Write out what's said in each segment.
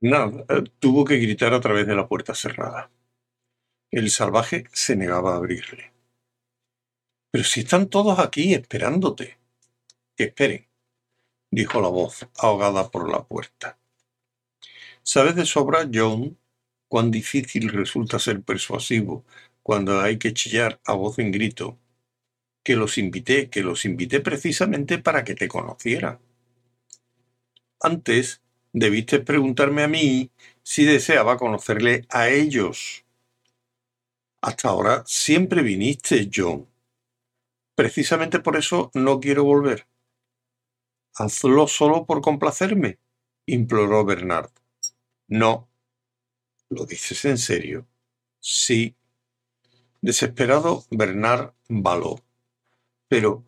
Nada, eh, tuvo que gritar a través de la puerta cerrada. El salvaje se negaba a abrirle. Pero si están todos aquí esperándote. Que esperen, dijo la voz ahogada por la puerta. Sabes de sobra, John, cuán difícil resulta ser persuasivo cuando hay que chillar a voz en grito, que los invité, que los invité precisamente para que te conocieran. Antes debiste preguntarme a mí si deseaba conocerle a ellos. Hasta ahora siempre viniste, John. Precisamente por eso no quiero volver. Hazlo solo por complacerme, imploró Bernard. No. ¿Lo dices en serio? Sí. Desesperado, Bernard baló. Pero,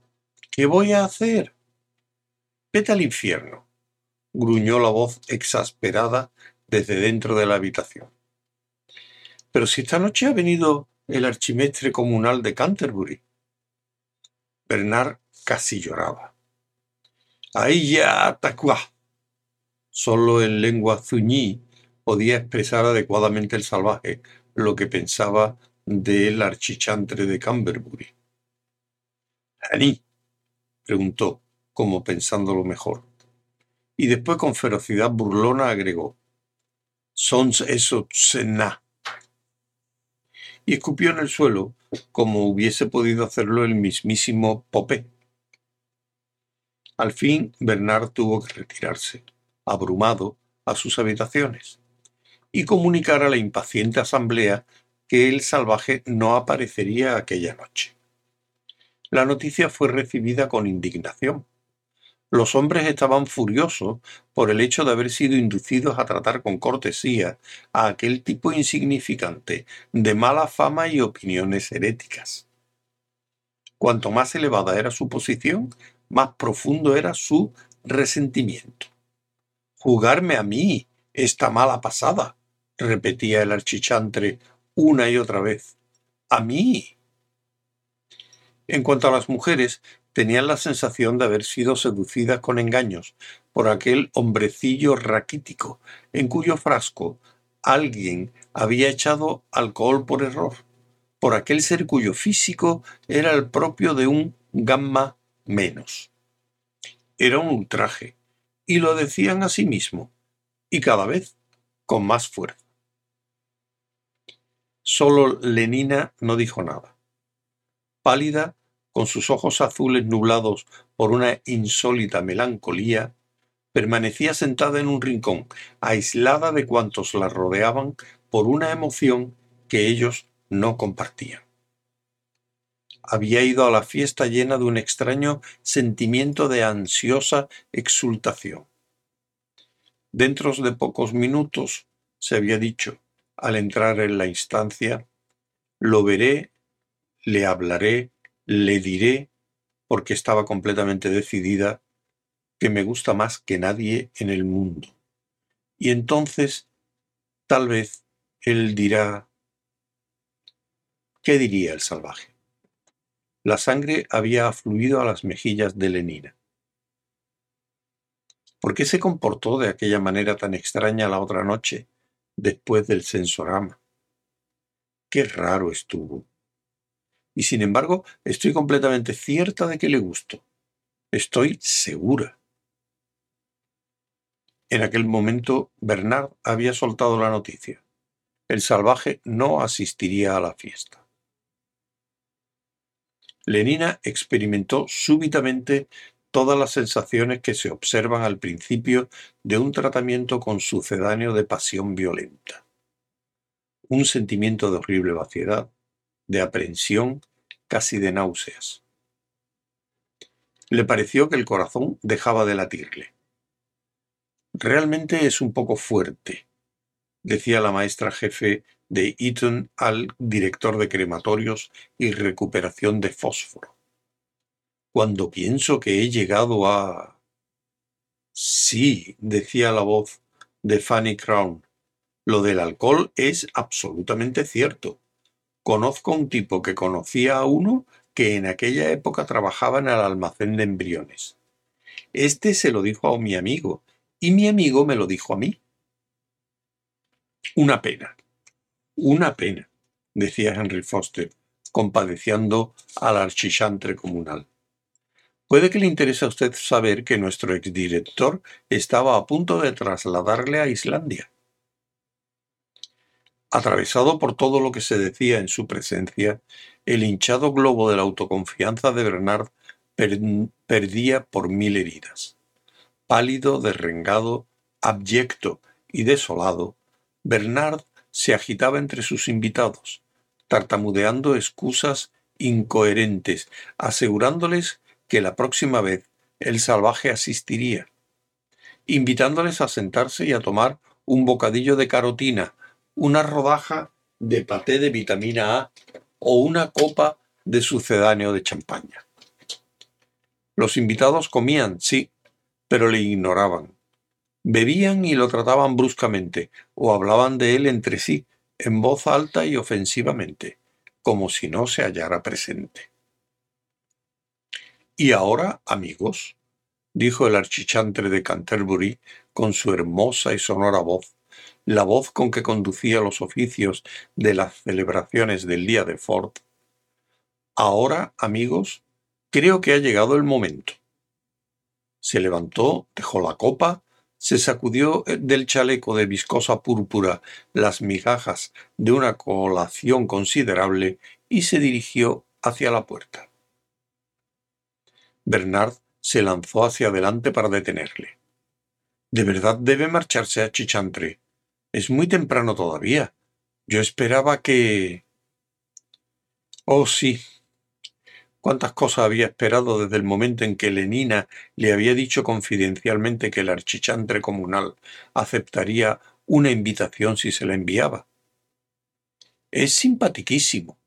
¿qué voy a hacer? Vete al infierno gruñó la voz exasperada desde dentro de la habitación. Pero si esta noche ha venido el archimestre comunal de Canterbury. Bernard casi lloraba. Ahí ya tacuá. Solo en lengua zuñí podía expresar adecuadamente el salvaje lo que pensaba del archichantre de Canterbury. ¿Aní? preguntó, como pensándolo mejor y después con ferocidad burlona agregó: Sons eso tsena. Y escupió en el suelo como hubiese podido hacerlo el mismísimo Popé. Al fin Bernard tuvo que retirarse, abrumado, a sus habitaciones y comunicar a la impaciente asamblea que el salvaje no aparecería aquella noche. La noticia fue recibida con indignación, los hombres estaban furiosos por el hecho de haber sido inducidos a tratar con cortesía a aquel tipo insignificante, de mala fama y opiniones heréticas. Cuanto más elevada era su posición, más profundo era su resentimiento. Jugarme a mí esta mala pasada, repetía el archichantre una y otra vez. A mí. En cuanto a las mujeres, tenían la sensación de haber sido seducidas con engaños por aquel hombrecillo raquítico en cuyo frasco alguien había echado alcohol por error, por aquel ser cuyo físico era el propio de un gamma menos. Era un ultraje, y lo decían a sí mismo, y cada vez con más fuerza. Solo Lenina no dijo nada. Pálida, con sus ojos azules nublados por una insólita melancolía, permanecía sentada en un rincón, aislada de cuantos la rodeaban por una emoción que ellos no compartían. Había ido a la fiesta llena de un extraño sentimiento de ansiosa exultación. Dentro de pocos minutos, se había dicho, al entrar en la instancia, lo veré, le hablaré, le diré, porque estaba completamente decidida, que me gusta más que nadie en el mundo. Y entonces, tal vez, él dirá... ¿Qué diría el salvaje? La sangre había afluido a las mejillas de Lenina. ¿Por qué se comportó de aquella manera tan extraña la otra noche, después del sensorama? Qué raro estuvo y sin embargo estoy completamente cierta de que le gusto. Estoy segura. En aquel momento Bernard había soltado la noticia. El salvaje no asistiría a la fiesta. Lenina experimentó súbitamente todas las sensaciones que se observan al principio de un tratamiento con sucedáneo de pasión violenta. Un sentimiento de horrible vaciedad, de aprensión casi de náuseas. Le pareció que el corazón dejaba de latirle. Realmente es un poco fuerte, decía la maestra jefe de Eton al director de crematorios y recuperación de fósforo. Cuando pienso que he llegado a... Sí, decía la voz de Fanny Crown, lo del alcohol es absolutamente cierto. Conozco un tipo que conocía a uno que en aquella época trabajaba en el almacén de embriones. Este se lo dijo a mi amigo y mi amigo me lo dijo a mí. Una pena, una pena, decía Henry Foster, compadeciendo al archichantre comunal. Puede que le interese a usted saber que nuestro exdirector estaba a punto de trasladarle a Islandia. Atravesado por todo lo que se decía en su presencia, el hinchado globo de la autoconfianza de Bernard perdía por mil heridas. Pálido, derrengado, abyecto y desolado, Bernard se agitaba entre sus invitados, tartamudeando excusas incoherentes, asegurándoles que la próxima vez el salvaje asistiría, invitándoles a sentarse y a tomar un bocadillo de carotina, una rodaja de paté de vitamina A o una copa de sucedáneo de champaña. Los invitados comían, sí, pero le ignoraban. Bebían y lo trataban bruscamente, o hablaban de él entre sí, en voz alta y ofensivamente, como si no se hallara presente. Y ahora, amigos, dijo el archichantre de Canterbury con su hermosa y sonora voz, la voz con que conducía los oficios de las celebraciones del día de Ford. Ahora, amigos, creo que ha llegado el momento. Se levantó, dejó la copa, se sacudió del chaleco de viscosa púrpura las migajas de una colación considerable y se dirigió hacia la puerta. Bernard se lanzó hacia adelante para detenerle. ¿De verdad debe marcharse a Chichantre? Es muy temprano todavía. Yo esperaba que... Oh, sí. Cuántas cosas había esperado desde el momento en que Lenina le había dicho confidencialmente que el archichantre comunal aceptaría una invitación si se la enviaba. Es simpatiquísimo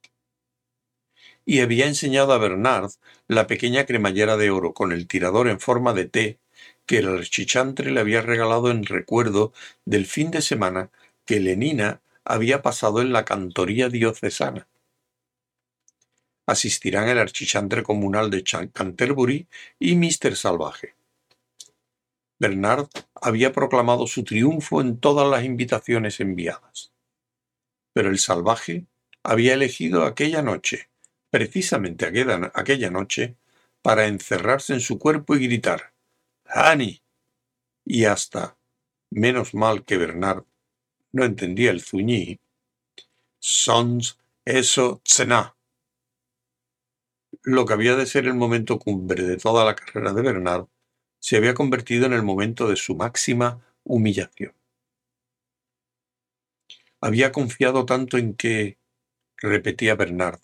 y había enseñado a Bernard la pequeña cremallera de oro con el tirador en forma de T que el archichantre le había regalado en recuerdo del fin de semana que Lenina había pasado en la cantoría diocesana. Asistirán el archichantre comunal de Canterbury y Mr. Salvaje. Bernard había proclamado su triunfo en todas las invitaciones enviadas. Pero el salvaje había elegido aquella noche precisamente aquella noche para encerrarse en su cuerpo y gritar ¡Hani! Y hasta, menos mal que Bernard no entendía el zuñí, Sons eso tsena. Lo que había de ser el momento cumbre de toda la carrera de Bernard se había convertido en el momento de su máxima humillación. Había confiado tanto en que, repetía Bernard,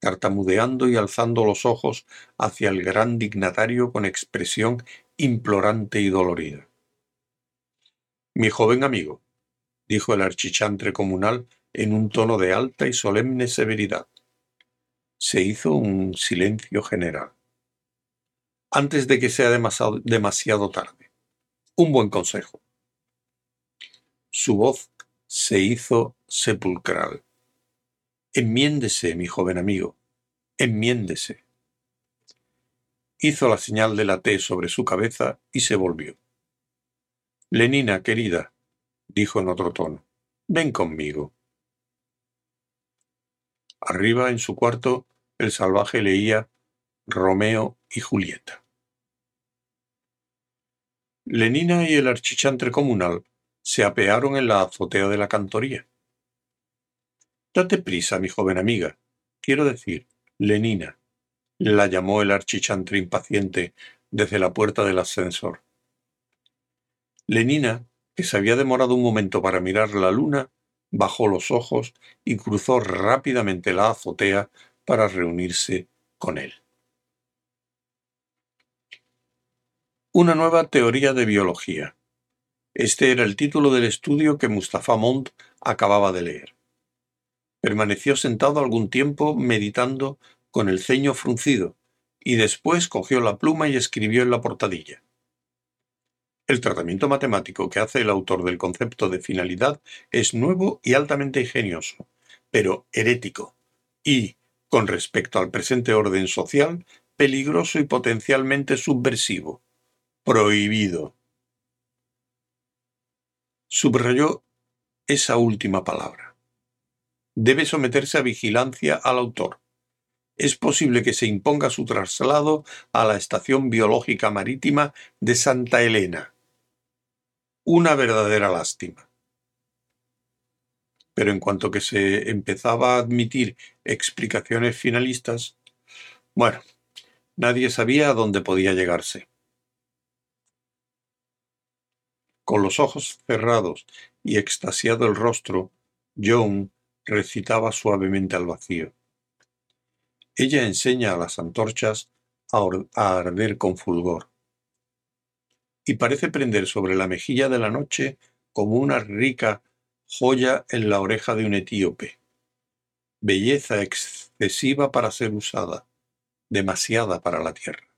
tartamudeando y alzando los ojos hacia el gran dignatario con expresión implorante y dolorida. Mi joven amigo, dijo el archichantre comunal en un tono de alta y solemne severidad. Se hizo un silencio general. Antes de que sea demasiado, demasiado tarde. Un buen consejo. Su voz se hizo sepulcral. Enmiéndese, mi joven amigo, enmiéndese. Hizo la señal de la T sobre su cabeza y se volvió. Lenina, querida, dijo en otro tono, ven conmigo. Arriba, en su cuarto, el salvaje leía Romeo y Julieta. Lenina y el archichantre comunal se apearon en la azotea de la cantoría. Date prisa, mi joven amiga. Quiero decir, Lenina, la llamó el archichantre impaciente desde la puerta del ascensor. Lenina, que se había demorado un momento para mirar la luna, bajó los ojos y cruzó rápidamente la azotea para reunirse con él. Una nueva teoría de biología. Este era el título del estudio que Mustafa Mont acababa de leer. Permaneció sentado algún tiempo meditando con el ceño fruncido, y después cogió la pluma y escribió en la portadilla. El tratamiento matemático que hace el autor del concepto de finalidad es nuevo y altamente ingenioso, pero herético, y, con respecto al presente orden social, peligroso y potencialmente subversivo. Prohibido. Subrayó esa última palabra. Debe someterse a vigilancia al autor. Es posible que se imponga su traslado a la Estación Biológica Marítima de Santa Elena. Una verdadera lástima. Pero en cuanto que se empezaba a admitir explicaciones finalistas, bueno, nadie sabía a dónde podía llegarse. Con los ojos cerrados y extasiado el rostro, John recitaba suavemente al vacío. Ella enseña a las antorchas a, arder con fulgor. Y parece prender sobre la mejilla de la noche como una rica joya en la oreja de un etíope. Belleza excesiva para ser usada, demasiada para la tierra.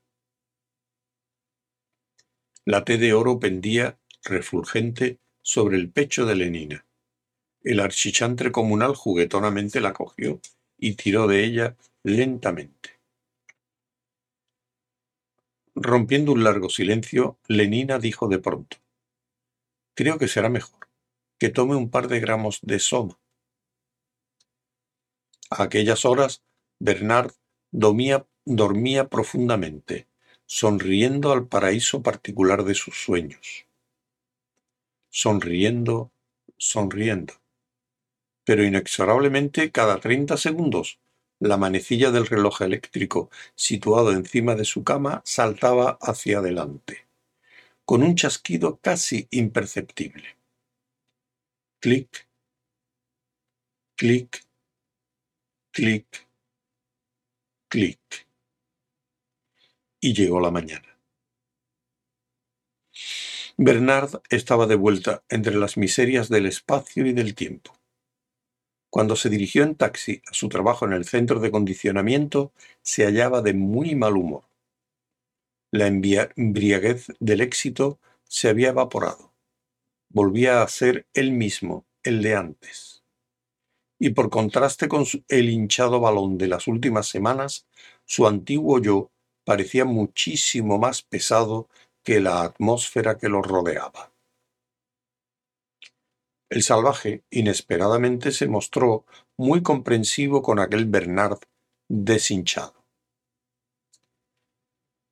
La T de oro pendía refulgente sobre el pecho de Lenina. El archichantre comunal juguetonamente la cogió y tiró de ella lentamente. Rompiendo un largo silencio, Lenina dijo de pronto, Creo que será mejor que tome un par de gramos de soma. A aquellas horas, Bernard dormía, dormía profundamente, sonriendo al paraíso particular de sus sueños sonriendo, sonriendo. Pero inexorablemente cada treinta segundos la manecilla del reloj eléctrico situado encima de su cama saltaba hacia adelante, con un chasquido casi imperceptible. Clic, clic, clic, clic. Y llegó la mañana. Bernard estaba de vuelta entre las miserias del espacio y del tiempo. Cuando se dirigió en taxi a su trabajo en el centro de condicionamiento, se hallaba de muy mal humor. La embriaguez del éxito se había evaporado. Volvía a ser él mismo, el de antes. Y por contraste con el hinchado balón de las últimas semanas, su antiguo yo parecía muchísimo más pesado que la atmósfera que lo rodeaba. El salvaje inesperadamente se mostró muy comprensivo con aquel Bernard deshinchado.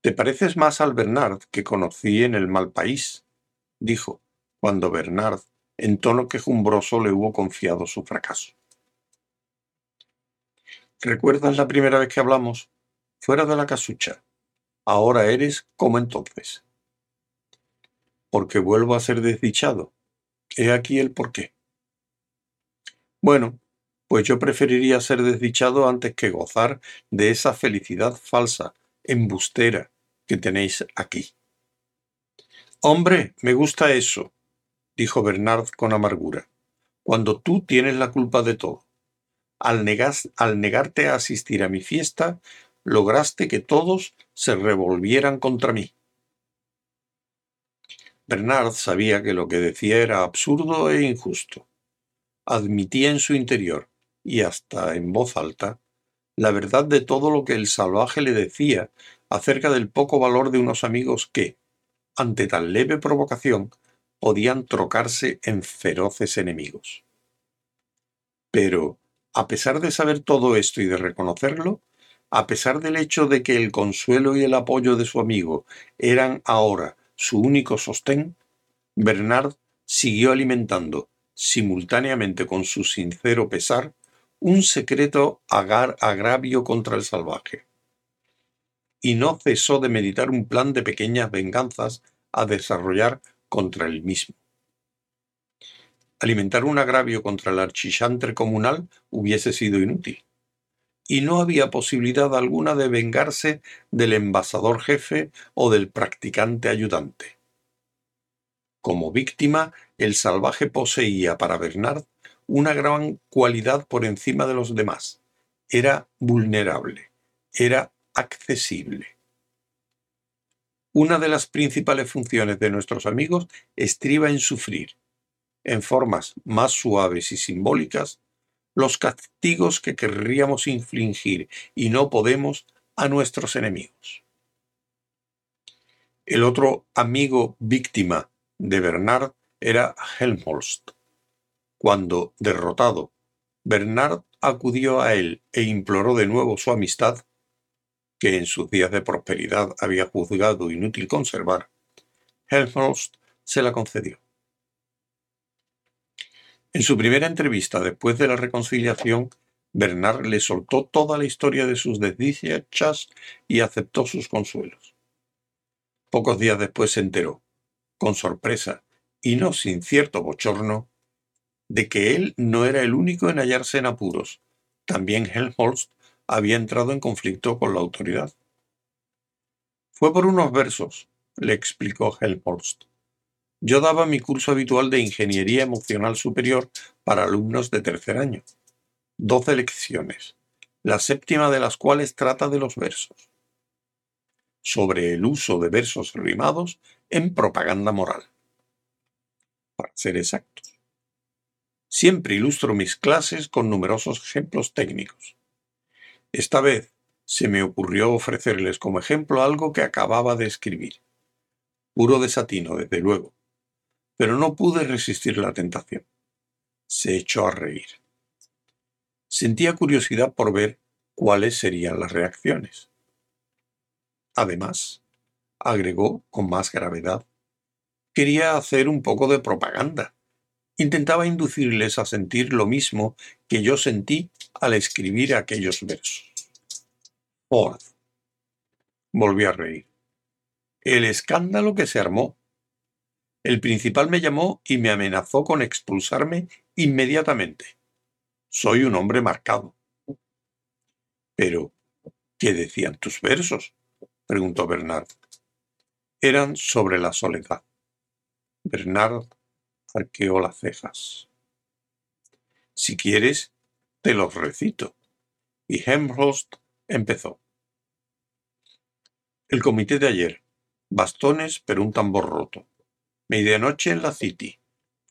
Te pareces más al Bernard que conocí en el mal país, dijo, cuando Bernard, en tono quejumbroso, le hubo confiado su fracaso. ¿Recuerdas la primera vez que hablamos? Fuera de la casucha. Ahora eres como entonces porque vuelvo a ser desdichado. He aquí el porqué. Bueno, pues yo preferiría ser desdichado antes que gozar de esa felicidad falsa, embustera, que tenéis aquí. Hombre, me gusta eso, dijo Bernard con amargura, cuando tú tienes la culpa de todo. Al, al negarte a asistir a mi fiesta, lograste que todos se revolvieran contra mí. Bernard sabía que lo que decía era absurdo e injusto. Admitía en su interior, y hasta en voz alta, la verdad de todo lo que el salvaje le decía acerca del poco valor de unos amigos que, ante tan leve provocación, podían trocarse en feroces enemigos. Pero, a pesar de saber todo esto y de reconocerlo, a pesar del hecho de que el consuelo y el apoyo de su amigo eran ahora su único sostén, Bernard siguió alimentando, simultáneamente con su sincero pesar, un secreto agar agravio contra el salvaje. Y no cesó de meditar un plan de pequeñas venganzas a desarrollar contra él mismo. Alimentar un agravio contra el archichantre comunal hubiese sido inútil y no había posibilidad alguna de vengarse del envasador jefe o del practicante ayudante. Como víctima, el salvaje poseía para Bernard una gran cualidad por encima de los demás. Era vulnerable, era accesible. Una de las principales funciones de nuestros amigos estriba en sufrir, en formas más suaves y simbólicas, los castigos que querríamos infligir y no podemos a nuestros enemigos. El otro amigo víctima de Bernard era Helmholtz. Cuando, derrotado, Bernard acudió a él e imploró de nuevo su amistad, que en sus días de prosperidad había juzgado inútil conservar, Helmholtz se la concedió. En su primera entrevista después de la reconciliación, Bernard le soltó toda la historia de sus desdichas y aceptó sus consuelos. Pocos días después se enteró, con sorpresa y no sin cierto bochorno, de que él no era el único en hallarse en apuros. También Helmholtz había entrado en conflicto con la autoridad. Fue por unos versos, le explicó Helmholtz. Yo daba mi curso habitual de Ingeniería Emocional Superior para alumnos de tercer año. Doce lecciones, la séptima de las cuales trata de los versos. Sobre el uso de versos rimados en propaganda moral. Para ser exactos. Siempre ilustro mis clases con numerosos ejemplos técnicos. Esta vez se me ocurrió ofrecerles como ejemplo algo que acababa de escribir. Puro desatino, desde luego. Pero no pude resistir la tentación. Se echó a reír. Sentía curiosidad por ver cuáles serían las reacciones. Además, agregó con más gravedad, quería hacer un poco de propaganda intentaba inducirles a sentir lo mismo que yo sentí al escribir aquellos versos. Ford. Volví a reír. El escándalo que se armó. El principal me llamó y me amenazó con expulsarme inmediatamente. Soy un hombre marcado. Pero, ¿qué decían tus versos? preguntó Bernard. Eran sobre la soledad. Bernard arqueó las cejas. Si quieres, te los recito. Y Helmholtz empezó. El comité de ayer. Bastones, pero un tambor roto. Medianoche en la City.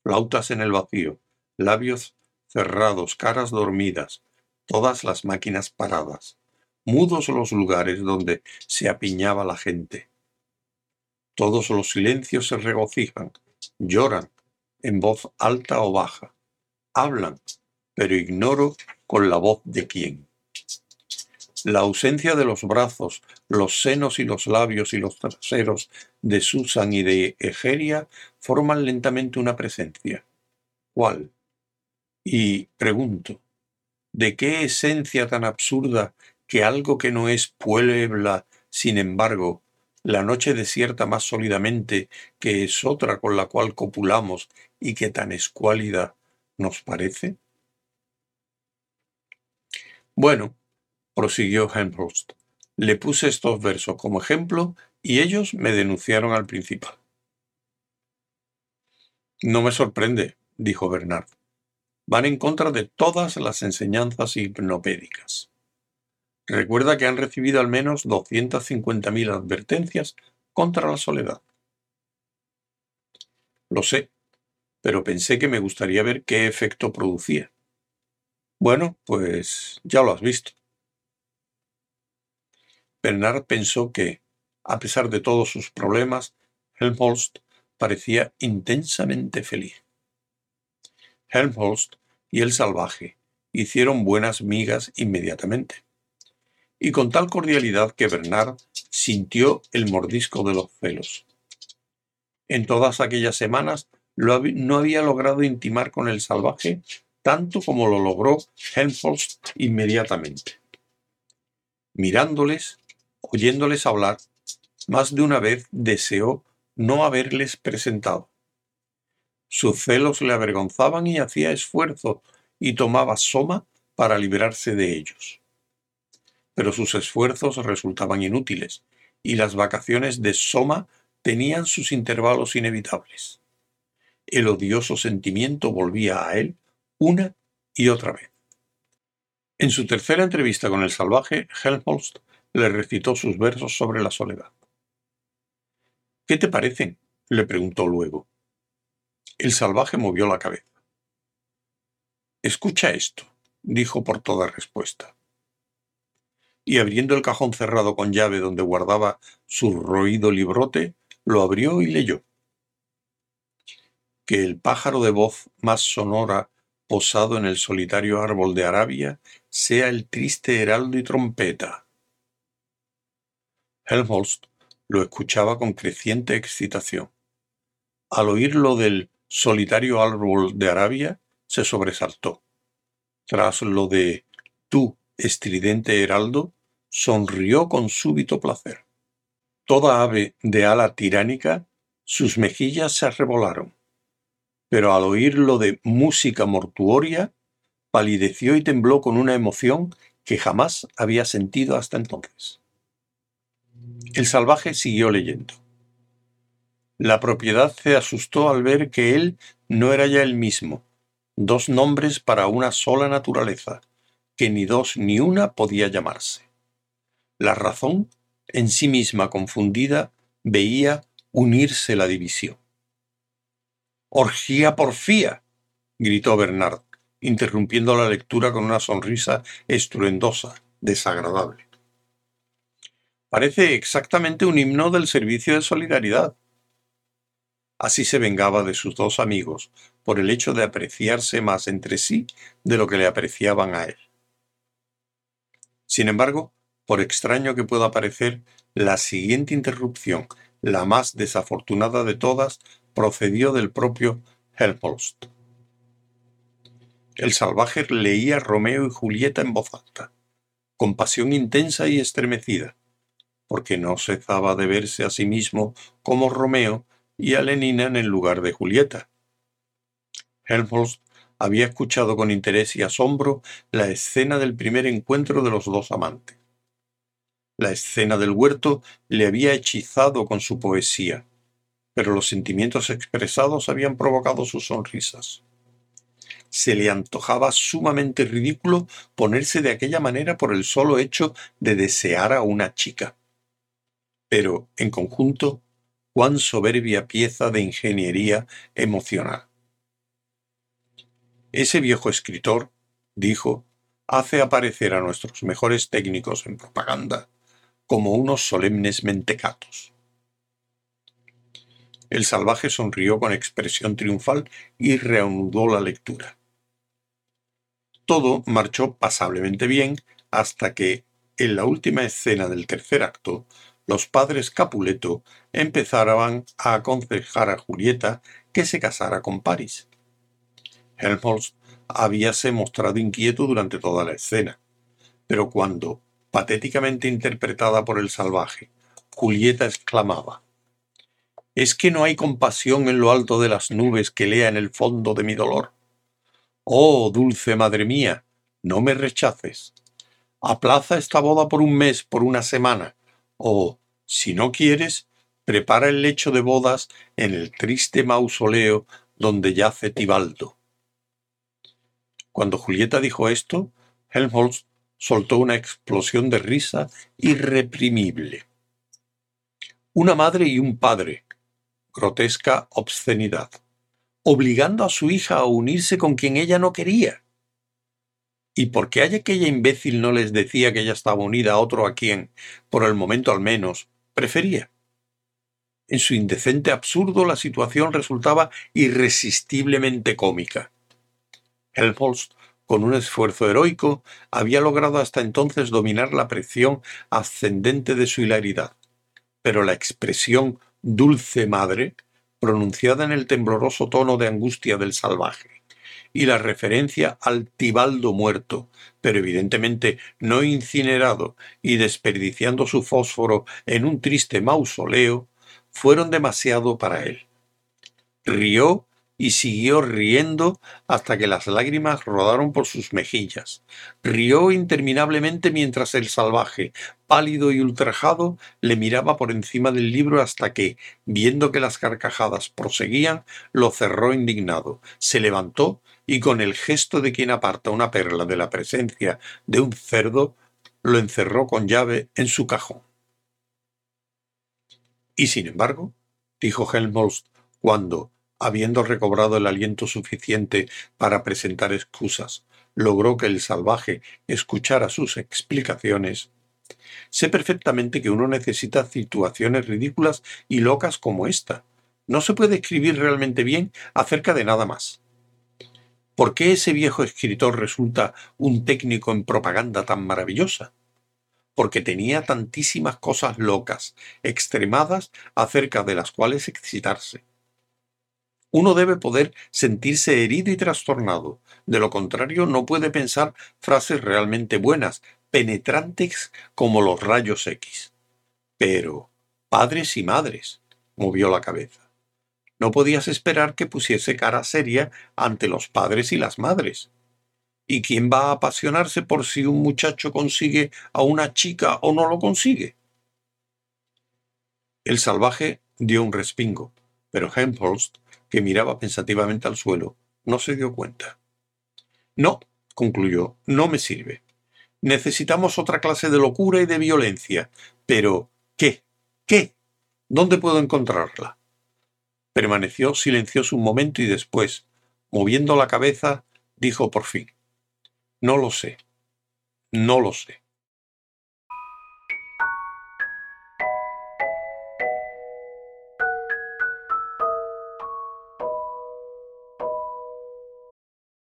Flautas en el vacío. Labios cerrados, caras dormidas. Todas las máquinas paradas. Mudos los lugares donde se apiñaba la gente. Todos los silencios se regocijan, lloran, en voz alta o baja. Hablan, pero ignoro con la voz de quién. La ausencia de los brazos, los senos y los labios y los traseros de Susan y de Egeria forman lentamente una presencia. ¿Cuál? Y pregunto, ¿de qué esencia tan absurda que algo que no es puebla, sin embargo, la noche desierta más sólidamente que es otra con la cual copulamos y que tan escuálida nos parece? Bueno, prosiguió Helmholtz, le puse estos versos como ejemplo y ellos me denunciaron al principal. No me sorprende, dijo Bernard. Van en contra de todas las enseñanzas hipnopédicas. Recuerda que han recibido al menos 250.000 advertencias contra la soledad. Lo sé, pero pensé que me gustaría ver qué efecto producía. Bueno, pues ya lo has visto. Bernard pensó que, a pesar de todos sus problemas, Helmholtz parecía intensamente feliz. Helmholtz y el salvaje hicieron buenas migas inmediatamente, y con tal cordialidad que Bernard sintió el mordisco de los celos. En todas aquellas semanas no había logrado intimar con el salvaje tanto como lo logró Helmholtz inmediatamente. Mirándoles, oyéndoles hablar, más de una vez deseó no haberles presentado. Sus celos le avergonzaban y hacía esfuerzo y tomaba soma para librarse de ellos. Pero sus esfuerzos resultaban inútiles y las vacaciones de soma tenían sus intervalos inevitables el odioso sentimiento volvía a él una y otra vez. En su tercera entrevista con el salvaje, Helmholtz le recitó sus versos sobre la soledad. ¿Qué te parecen? le preguntó luego. El salvaje movió la cabeza. Escucha esto, dijo por toda respuesta. Y abriendo el cajón cerrado con llave donde guardaba su roído librote, lo abrió y leyó que el pájaro de voz más sonora posado en el solitario árbol de Arabia, sea el triste heraldo y trompeta. Helmholtz lo escuchaba con creciente excitación. Al oír lo del solitario árbol de Arabia, se sobresaltó. Tras lo de tú, estridente heraldo, sonrió con súbito placer. Toda ave de ala tiránica, sus mejillas se arrebolaron pero al oír lo de música mortuoria, palideció y tembló con una emoción que jamás había sentido hasta entonces. El salvaje siguió leyendo. La propiedad se asustó al ver que él no era ya el mismo, dos nombres para una sola naturaleza, que ni dos ni una podía llamarse. La razón, en sí misma confundida, veía unirse la división. Orgía porfía, gritó Bernard, interrumpiendo la lectura con una sonrisa estruendosa, desagradable. Parece exactamente un himno del servicio de solidaridad. Así se vengaba de sus dos amigos por el hecho de apreciarse más entre sí de lo que le apreciaban a él. Sin embargo, por extraño que pueda parecer, la siguiente interrupción, la más desafortunada de todas, procedió del propio Helmholtz. El salvaje leía Romeo y Julieta en voz alta, con pasión intensa y estremecida, porque no cesaba de verse a sí mismo como Romeo y a Lenina en el lugar de Julieta. Helmholtz había escuchado con interés y asombro la escena del primer encuentro de los dos amantes. La escena del huerto le había hechizado con su poesía, pero los sentimientos expresados habían provocado sus sonrisas. Se le antojaba sumamente ridículo ponerse de aquella manera por el solo hecho de desear a una chica. Pero, en conjunto, cuán soberbia pieza de ingeniería emocional. Ese viejo escritor, dijo, hace aparecer a nuestros mejores técnicos en propaganda como unos solemnes mentecatos. El salvaje sonrió con expresión triunfal y reanudó la lectura. Todo marchó pasablemente bien hasta que, en la última escena del tercer acto, los padres Capuleto empezaban a aconsejar a Julieta que se casara con París. Helmholtz habíase mostrado inquieto durante toda la escena, pero cuando, patéticamente interpretada por el salvaje, Julieta exclamaba ¿Es que no hay compasión en lo alto de las nubes que lea en el fondo de mi dolor? Oh, dulce madre mía, no me rechaces. Aplaza esta boda por un mes, por una semana. O, si no quieres, prepara el lecho de bodas en el triste mausoleo donde yace Tibaldo. Cuando Julieta dijo esto, Helmholtz soltó una explosión de risa irreprimible. Una madre y un padre, grotesca obscenidad, obligando a su hija a unirse con quien ella no quería. ¿Y por qué aquella imbécil no les decía que ella estaba unida a otro a quien, por el momento al menos, prefería? En su indecente absurdo la situación resultaba irresistiblemente cómica. Helmholtz, con un esfuerzo heroico, había logrado hasta entonces dominar la presión ascendente de su hilaridad, pero la expresión dulce madre, pronunciada en el tembloroso tono de angustia del salvaje, y la referencia al Tibaldo muerto, pero evidentemente no incinerado y desperdiciando su fósforo en un triste mausoleo, fueron demasiado para él. Rió y siguió riendo hasta que las lágrimas rodaron por sus mejillas. Rió interminablemente mientras el salvaje, pálido y ultrajado, le miraba por encima del libro hasta que, viendo que las carcajadas proseguían, lo cerró indignado, se levantó y con el gesto de quien aparta una perla de la presencia de un cerdo, lo encerró con llave en su cajón. Y sin embargo, dijo Helmholtz cuando, habiendo recobrado el aliento suficiente para presentar excusas, logró que el salvaje escuchara sus explicaciones, sé perfectamente que uno necesita situaciones ridículas y locas como esta. No se puede escribir realmente bien acerca de nada más. ¿Por qué ese viejo escritor resulta un técnico en propaganda tan maravillosa? Porque tenía tantísimas cosas locas, extremadas, acerca de las cuales excitarse. Uno debe poder sentirse herido y trastornado, de lo contrario no puede pensar frases realmente buenas, penetrantes como los rayos X. Pero, padres y madres, movió la cabeza. No podías esperar que pusiese cara seria ante los padres y las madres. ¿Y quién va a apasionarse por si un muchacho consigue a una chica o no lo consigue? El salvaje dio un respingo, pero Helmholtz, que miraba pensativamente al suelo, no se dio cuenta. No, concluyó, no me sirve. Necesitamos otra clase de locura y de violencia. Pero, ¿qué? ¿Qué? ¿Dónde puedo encontrarla? Permaneció silencioso un momento y después, moviendo la cabeza, dijo por fin, No lo sé, no lo sé.